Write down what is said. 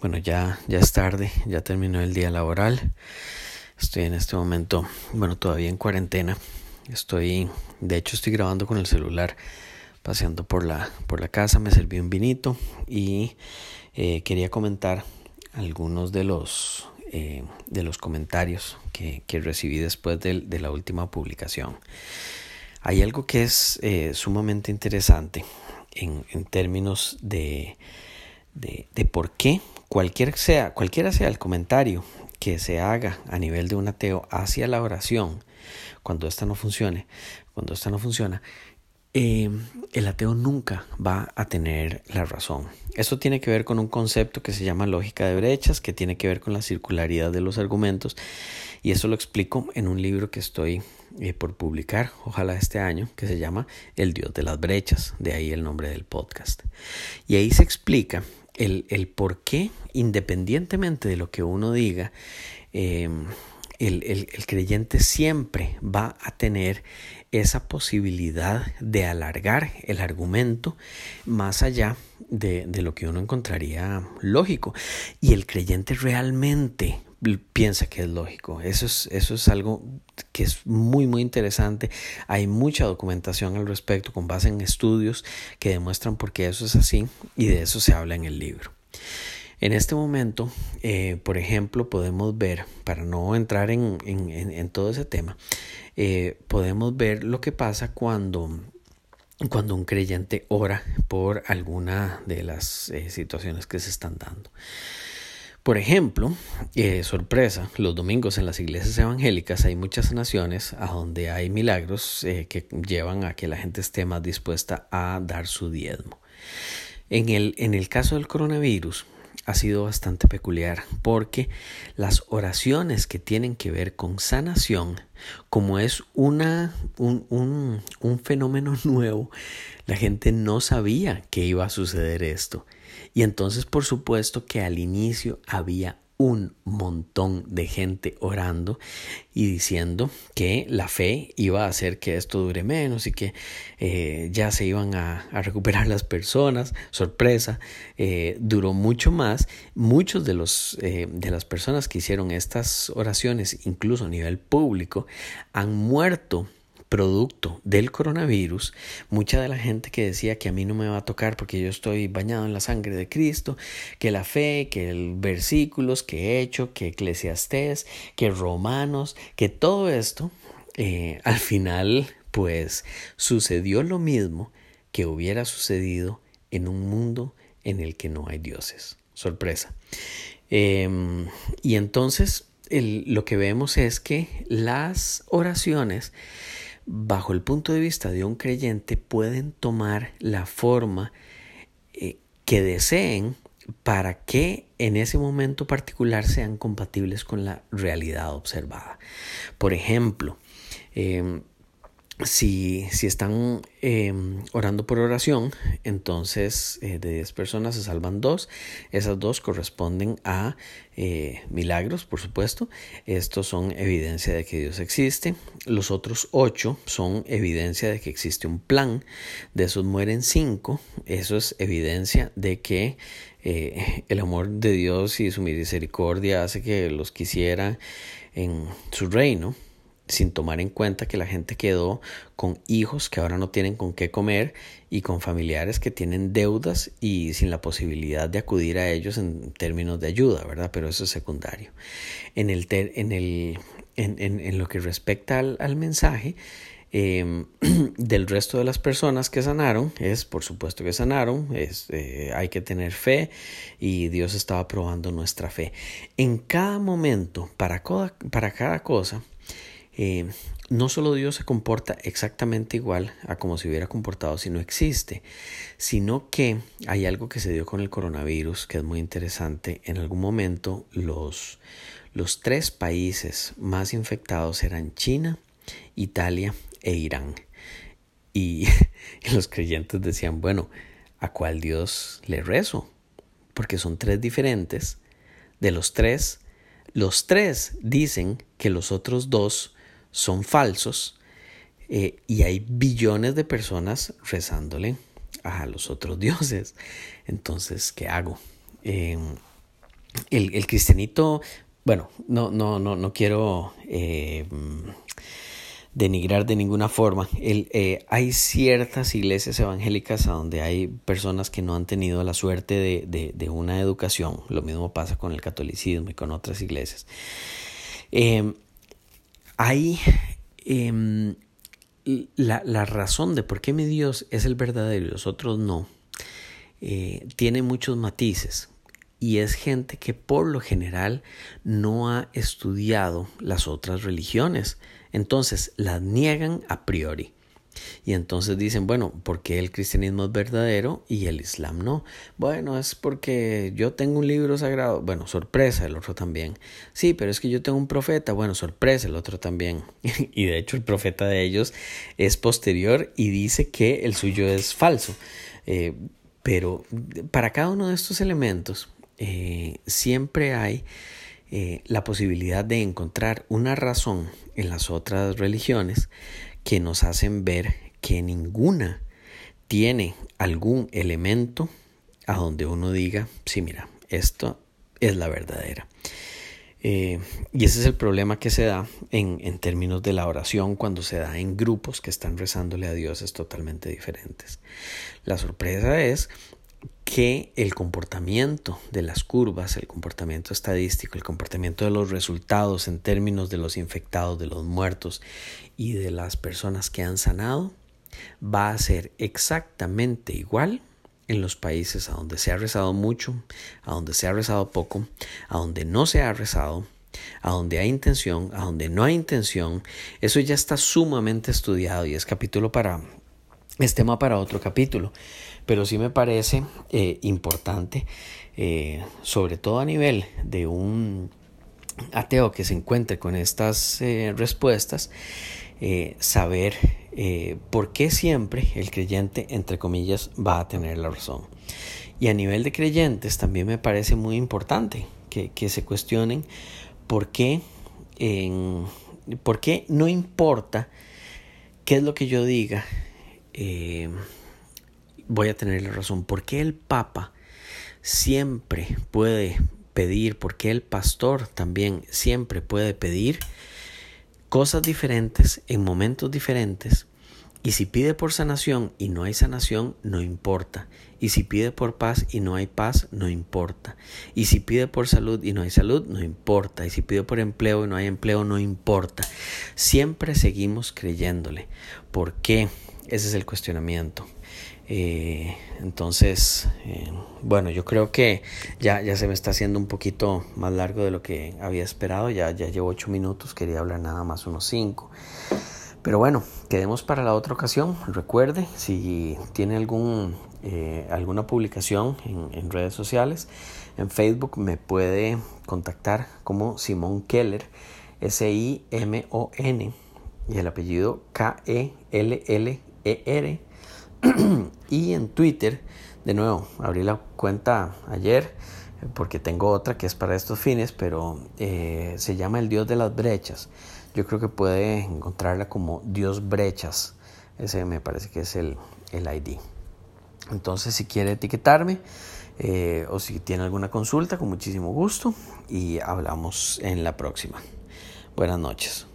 Bueno, ya, ya es tarde, ya terminó el día laboral. Estoy en este momento, bueno, todavía en cuarentena. Estoy, de hecho, estoy grabando con el celular, paseando por la, por la casa. Me serví un vinito y eh, quería comentar algunos de los, eh, de los comentarios que, que recibí después de, de, la última publicación. Hay algo que es eh, sumamente interesante en, en términos de, de, de por qué Cualquier sea, cualquiera sea el comentario que se haga a nivel de un ateo hacia la oración, cuando esta no funcione, cuando esta no funciona, eh, el ateo nunca va a tener la razón. Eso tiene que ver con un concepto que se llama lógica de brechas, que tiene que ver con la circularidad de los argumentos, y eso lo explico en un libro que estoy eh, por publicar, ojalá este año, que se llama El Dios de las brechas, de ahí el nombre del podcast. Y ahí se explica el, el por qué, independientemente de lo que uno diga, eh, el, el, el, creyente siempre va a tener esa posibilidad de alargar el argumento más allá de, de, lo que uno encontraría lógico. Y el creyente realmente piensa que es lógico. Eso es, eso es algo que es muy, muy interesante. Hay mucha documentación al respecto con base en estudios que demuestran por qué eso es así y de eso se habla en el libro. En este momento, eh, por ejemplo, podemos ver, para no entrar en, en, en todo ese tema, eh, podemos ver lo que pasa cuando cuando un creyente ora por alguna de las eh, situaciones que se están dando. Por ejemplo, eh, sorpresa, los domingos en las iglesias evangélicas hay muchas sanaciones a donde hay milagros eh, que llevan a que la gente esté más dispuesta a dar su diezmo. En el, en el caso del coronavirus ha sido bastante peculiar porque las oraciones que tienen que ver con sanación, como es una, un, un, un fenómeno nuevo, la gente no sabía que iba a suceder esto. Y entonces, por supuesto que al inicio había un montón de gente orando y diciendo que la fe iba a hacer que esto dure menos y que eh, ya se iban a, recuperar las personas. Sorpresa, eh, duró mucho más. Muchos de, los, eh, de las personas que hicieron estas oraciones, incluso a nivel público, han muerto producto del coronavirus, mucha de la gente que decía que a mí no me va a tocar porque yo estoy bañado en la sangre de Cristo, que la fe, que el versículos que he hecho, que eclesiastés, que romanos, que todo esto, eh, al final pues sucedió lo mismo que hubiera sucedido en un mundo en el que no hay dioses. Sorpresa. Eh, y entonces lo que vemos es que las oraciones bajo el punto de vista de un creyente, pueden tomar la forma eh, que deseen para que en ese momento particular sean compatibles con la realidad observada. Por ejemplo, eh, si, si están eh, orando por oración, entonces eh, de 10 personas se salvan dos. Esas dos corresponden a eh, milagros, por supuesto. Estos son evidencia de que Dios existe. Los otros 8 son evidencia de que existe un plan. De esos mueren 5. Eso es evidencia de que eh, el amor de Dios y su misericordia hace que los quisiera en su reino sin tomar en cuenta que la gente quedó con hijos que ahora no tienen con qué comer y con familiares que tienen deudas y sin la posibilidad de acudir a ellos en términos de ayuda, ¿verdad? Pero eso es secundario. En, el en, el, en, lo que respecta al, al mensaje, eh, del resto de las personas que sanaron es por supuesto que sanaron es, eh, hay que tener fe y Dios estaba probando nuestra fe en cada momento para para cada cosa eh, no solo Dios se comporta exactamente igual a como se hubiera comportado si no existe, sino que hay algo que se dio con el coronavirus que es muy interesante. En algún momento los, los tres países más infectados eran China, Italia e Irán. Y, y los creyentes decían, bueno, ¿a cuál Dios le rezo? Porque son tres diferentes. De los tres, los tres dicen que los otros dos son falsos eh, y hay billones de personas rezándole a los otros dioses. Entonces, ¿qué hago? Eh, el, el cristianito, bueno, no, no, no, no quiero eh, denigrar de ninguna forma. El, eh, hay ciertas iglesias evangélicas a donde hay personas que no han tenido la suerte de, de, una educación. Lo mismo pasa con el catolicismo y con otras iglesias. Eh, hay la, la, razón de por qué mi Dios es el verdadero y los otros no. Eh, tiene muchos matices y es gente que por lo general no ha estudiado las otras religiones. Entonces las niegan a priori. Y entonces dicen, bueno, ¿por qué el cristianismo es verdadero y el islam no? Bueno, es porque yo tengo un libro sagrado. Bueno, sorpresa, el otro también. Sí, pero es que yo tengo un profeta. Bueno, sorpresa, el otro también. y de hecho el profeta de ellos es posterior y dice que el suyo es falso. Eh, pero para cada uno de estos elementos eh, siempre hay eh, la posibilidad de encontrar una razón en las otras religiones que nos hacen ver que ninguna tiene algún elemento a donde uno diga, sí, mira, esto es la verdadera. Eh, y ese es el problema que se da en, en, términos de la oración cuando se da en grupos que están rezándole a dioses totalmente diferentes. La sorpresa es que el comportamiento de las curvas, el comportamiento estadístico, el comportamiento de los resultados en términos de los infectados, de los muertos y de las personas que han sanado, va a ser exactamente igual en los países a donde se ha rezado mucho, a donde se ha rezado poco, a donde no se ha rezado, a donde hay intención, a donde no hay intención. Eso ya está sumamente estudiado y es capítulo para, es tema para otro capítulo pero sí me parece eh, importante, eh, sobre todo a nivel de un ateo que se encuentre con estas eh, respuestas, eh, saber eh, por qué siempre el creyente, entre comillas, va a tener la razón. Y a nivel de creyentes también me parece muy importante que, que se cuestionen por qué, por qué no importa qué es lo que yo diga, eh, voy a tener la razón. ¿Por qué el Papa siempre puede pedir, por qué el pastor también siempre puede pedir cosas diferentes en momentos diferentes? Y si pide por sanación y no hay sanación, no importa. Y si pide por paz y no hay paz, no importa. Y si pide por salud y no hay salud, no importa. Y si pide por empleo y no hay empleo, no importa. Siempre seguimos creyéndole. ¿Por qué? Ese es el cuestionamiento. Eh, entonces, eh, bueno, yo creo que ya, ya se me está haciendo un poquito más largo de lo que había esperado. Ya, ya llevo ocho minutos, quería hablar nada más unos cinco. Pero bueno, quedemos para la otra ocasión. Recuerde, si tiene algún, eh, alguna publicación en, redes sociales, en Facebook me puede contactar como Simón Keller, S-I-M-O-N, y el apellido K-E-L-L-E-R y en Twitter, de nuevo, abrí la cuenta ayer porque tengo otra que es para estos fines, pero eh, se llama el Dios de las Brechas. Yo creo que puede encontrarla como Dios Brechas. Ese me parece que es el, el ID. Entonces, si quiere etiquetarme eh, o si tiene alguna consulta, con muchísimo gusto y hablamos en la próxima. Buenas noches.